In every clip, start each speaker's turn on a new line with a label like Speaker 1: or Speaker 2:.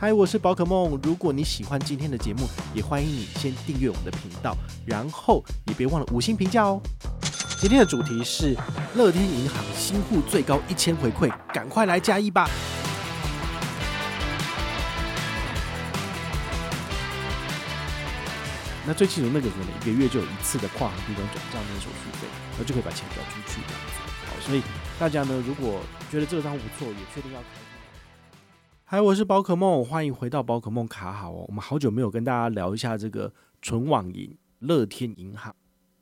Speaker 1: 嗨，我是宝可梦。如果你喜欢今天的节目，也欢迎你先订阅我们的频道，然后也别忘了五星评价哦。今天的主题是乐天银行新户最高一千回馈，赶快来加一吧！那最清楚那个可能一个月就有一次的跨行低端转账的手续费，然后就可以把钱转出去这样子。好，所以大家呢，如果觉得这个账户不错，也确定要。嗨，我是宝可梦，欢迎回到宝可梦卡好哦。我们好久没有跟大家聊一下这个纯网银乐天银行。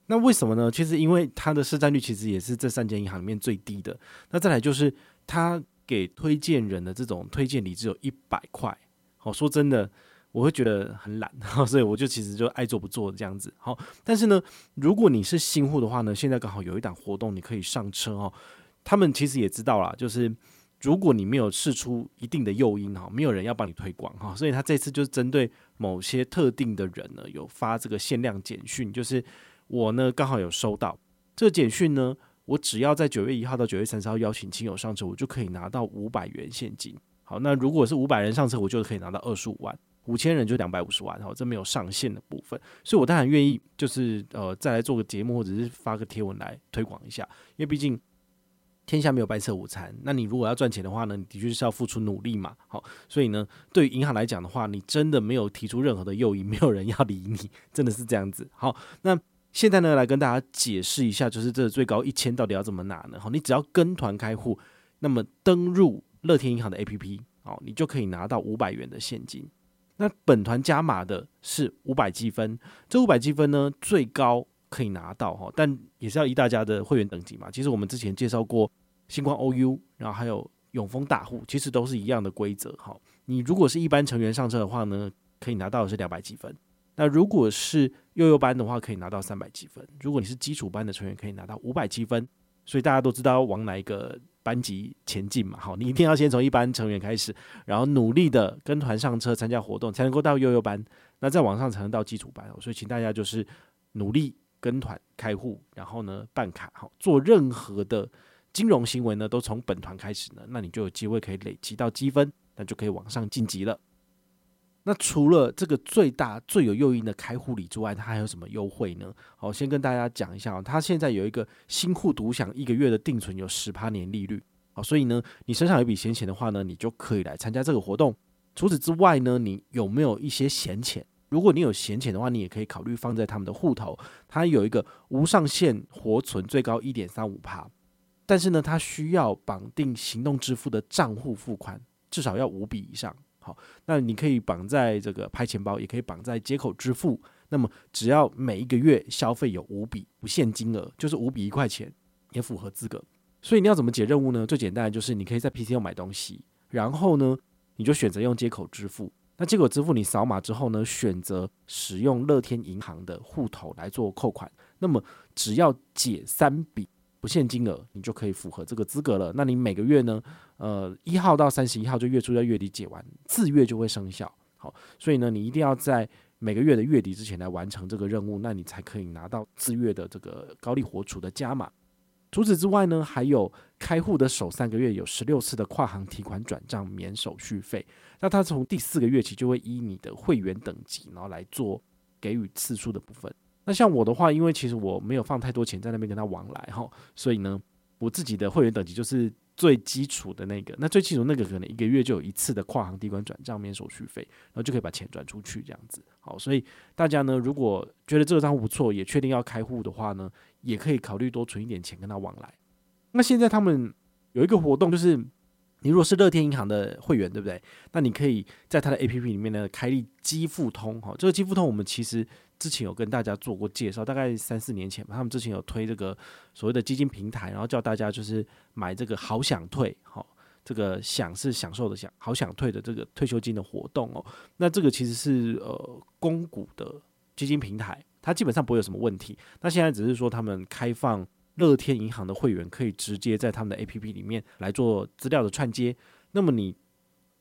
Speaker 1: 那为什么呢？其实因为它的市占率其实也是这三间银行里面最低的。那再来就是它给推荐人的这种推荐礼只有一百块。好，说真的，我会觉得很懒，所以我就其实就爱做不做这样子。好，但是呢，如果你是新户的话呢，现在刚好有一档活动，你可以上车哦。他们其实也知道啦，就是。如果你没有试出一定的诱因哈，没有人要帮你推广哈，所以他这次就是针对某些特定的人呢，有发这个限量简讯，就是我呢刚好有收到这个简讯呢，我只要在九月一号到九月三十号邀请亲友上车，我就可以拿到五百元现金。好，那如果是五百人上车，我就可以拿到二十五万；五千人就两百五十万。哈，这没有上限的部分，所以我当然愿意就是呃再来做个节目或者是发个贴文来推广一下，因为毕竟。天下没有白色午餐，那你如果要赚钱的话呢，你的确是要付出努力嘛。好，所以呢，对于银行来讲的话，你真的没有提出任何的诱因，没有人要理你，真的是这样子。好，那现在呢，来跟大家解释一下，就是这最高一千到底要怎么拿呢？好，你只要跟团开户，那么登入乐天银行的 APP，好，你就可以拿到五百元的现金。那本团加码的是五百积分，这五百积分呢，最高。可以拿到哈，但也是要依大家的会员等级嘛。其实我们之前介绍过星光 OU，然后还有永丰大户，其实都是一样的规则哈。你如果是一般成员上车的话呢，可以拿到的是两百积分。那如果是幼幼班的话，可以拿到三百积分。如果你是基础班的成员，可以拿到五百积分。所以大家都知道往哪一个班级前进嘛。好，你一定要先从一般成员开始，然后努力的跟团上车参加活动，才能够到幼幼班。那再往上才能到基础班。所以请大家就是努力。跟团开户，然后呢办卡，好，做任何的金融行为呢，都从本团开始呢，那你就有机会可以累积到积分，那就可以往上晋级了。那除了这个最大最有诱因的开户礼之外，它还有什么优惠呢？好，先跟大家讲一下哦，它现在有一个新户独享一个月的定存有十趴年利率，好，所以呢，你身上有笔闲钱的话呢，你就可以来参加这个活动。除此之外呢，你有没有一些闲钱？如果你有闲钱的话，你也可以考虑放在他们的户头。它有一个无上限活存，最高一点三五趴，但是呢，它需要绑定行动支付的账户付款，至少要五笔以上。好，那你可以绑在这个拍钱包，也可以绑在接口支付。那么只要每一个月消费有五笔，不限金额，就是五笔一块钱，也符合资格。所以你要怎么解任务呢？最简单的就是你可以在 p c o 买东西，然后呢，你就选择用接口支付。那接口支付你扫码之后呢，选择使用乐天银行的户头来做扣款，那么只要解三笔不限金额，你就可以符合这个资格了。那你每个月呢，呃，一号到三十一号就月初在月底解完，次月就会生效。好，所以呢，你一定要在每个月的月底之前来完成这个任务，那你才可以拿到次月的这个高利活储的加码。除此之外呢，还有开户的首三个月有十六次的跨行提款转账免手续费。那它从第四个月起就会依你的会员等级，然后来做给予次数的部分。那像我的话，因为其实我没有放太多钱在那边跟他往来哈，所以呢，我自己的会员等级就是最基础的那个。那最基础那个可能一个月就有一次的跨行提款转账免手续费，然后就可以把钱转出去这样子。好，所以大家呢，如果觉得这个账户不错，也确定要开户的话呢，也可以考虑多存一点钱跟他往来。那现在他们有一个活动，就是你如果是乐天银行的会员，对不对？那你可以在他的 APP 里面呢开立基富通。哈，这个基富通我们其实之前有跟大家做过介绍，大概三四年前吧。他们之前有推这个所谓的基金平台，然后叫大家就是买这个好想退，好，这个享是享受的享，好想退的这个退休金的活动哦。那这个其实是呃公股的基金平台。它基本上不会有什么问题。那现在只是说他们开放乐天银行的会员可以直接在他们的 APP 里面来做资料的串接。那么你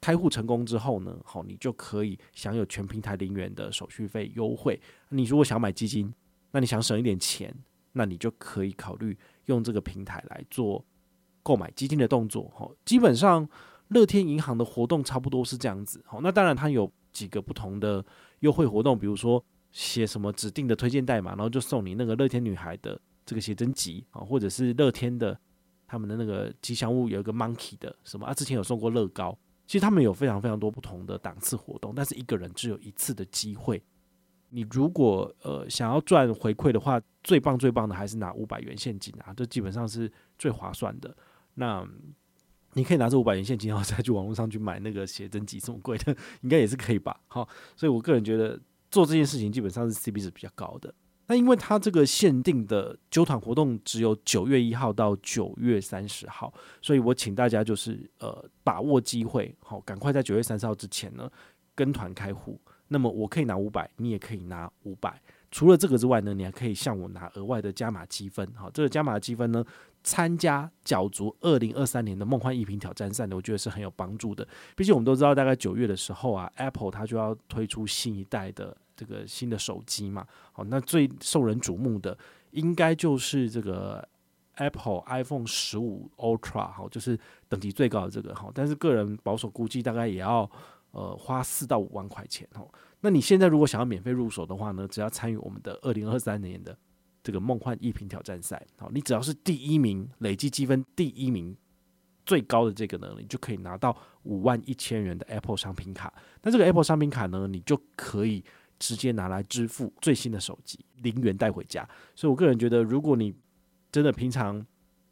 Speaker 1: 开户成功之后呢，好，你就可以享有全平台零元的手续费优惠。你如果想买基金，那你想省一点钱，那你就可以考虑用这个平台来做购买基金的动作。好，基本上乐天银行的活动差不多是这样子。好，那当然它有几个不同的优惠活动，比如说写什么指定的推荐代码，然后就送你那个乐天女孩的这个写真集啊，或者是乐天的他们的那个吉祥物有一个 monkey 的什么啊，之前有送过乐高。其实他们有非常非常多不同的档次活动，但是一个人只有一次的机会。你如果呃想要赚回馈的话，最棒最棒的还是拿五百元现金啊，这基本上是最划算的。那你可以拿着五百元现金，然后再去网络上去买那个写真集，这么贵的，应该也是可以吧？好，所以我个人觉得做这件事情基本上是 CP 值比较高的。那因为它这个限定的揪团活动只有九月一号到九月三十号，所以我请大家就是呃把握机会，好，赶快在九月三十号之前呢跟团开户。那么我可以拿五百，你也可以拿五百。除了这个之外呢，你还可以向我拿额外的加码积分。好，这个加码积分呢，参加角逐二零二三年的梦幻一品挑战赛呢，我觉得是很有帮助的。毕竟我们都知道，大概九月的时候啊，Apple 它就要推出新一代的这个新的手机嘛。好，那最受人瞩目的应该就是这个 Apple iPhone 十五 Ultra，好，就是等级最高的这个。好，但是个人保守估计大概也要。呃，花四到五万块钱哦。那你现在如果想要免费入手的话呢，只要参与我们的二零二三年的这个梦幻一品挑战赛，好，你只要是第一名，累计积分第一名最高的这个呢，你就可以拿到五万一千元的 Apple 商品卡。那这个 Apple 商品卡呢，你就可以直接拿来支付最新的手机，零元带回家。所以我个人觉得，如果你真的平常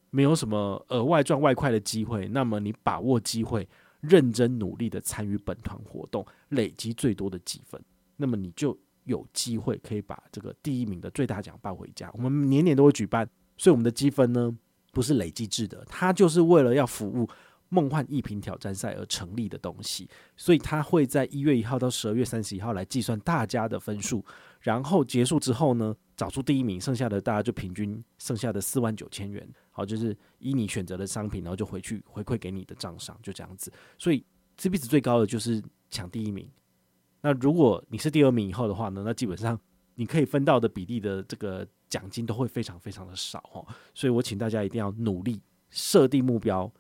Speaker 1: 没有什么额外赚外快的机会，那么你把握机会。认真努力的参与本团活动，累积最多的积分，那么你就有机会可以把这个第一名的最大奖抱回家。我们年年都会举办，所以我们的积分呢，不是累积制的，它就是为了要服务梦幻一品挑战赛而成立的东西，所以他会在一月一号到十二月三十一号来计算大家的分数，然后结束之后呢，找出第一名，剩下的大家就平均剩下的四万九千元。好，就是依你选择的商品，然后就回去回馈给你的账上，就这样子。所以 CP 值最高的就是抢第一名。那如果你是第二名以后的话呢，那基本上你可以分到的比例的这个奖金都会非常非常的少哦。所以我请大家一定要努力设定目标，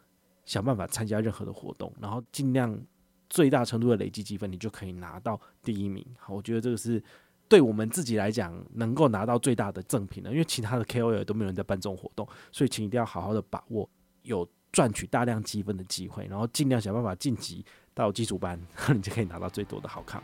Speaker 1: 想办法参加任何的活动，然后尽量最大程度的累积积分，你就可以拿到第一名。好，我觉得这个是。对我们自己来讲，能够拿到最大的赠品了，因为其他的 KOL 都没有人在办这种活动，所以请一定要好好的把握有赚取大量积分的机会，然后尽量想办法晋级到基础班，你就可以拿到最多的好康。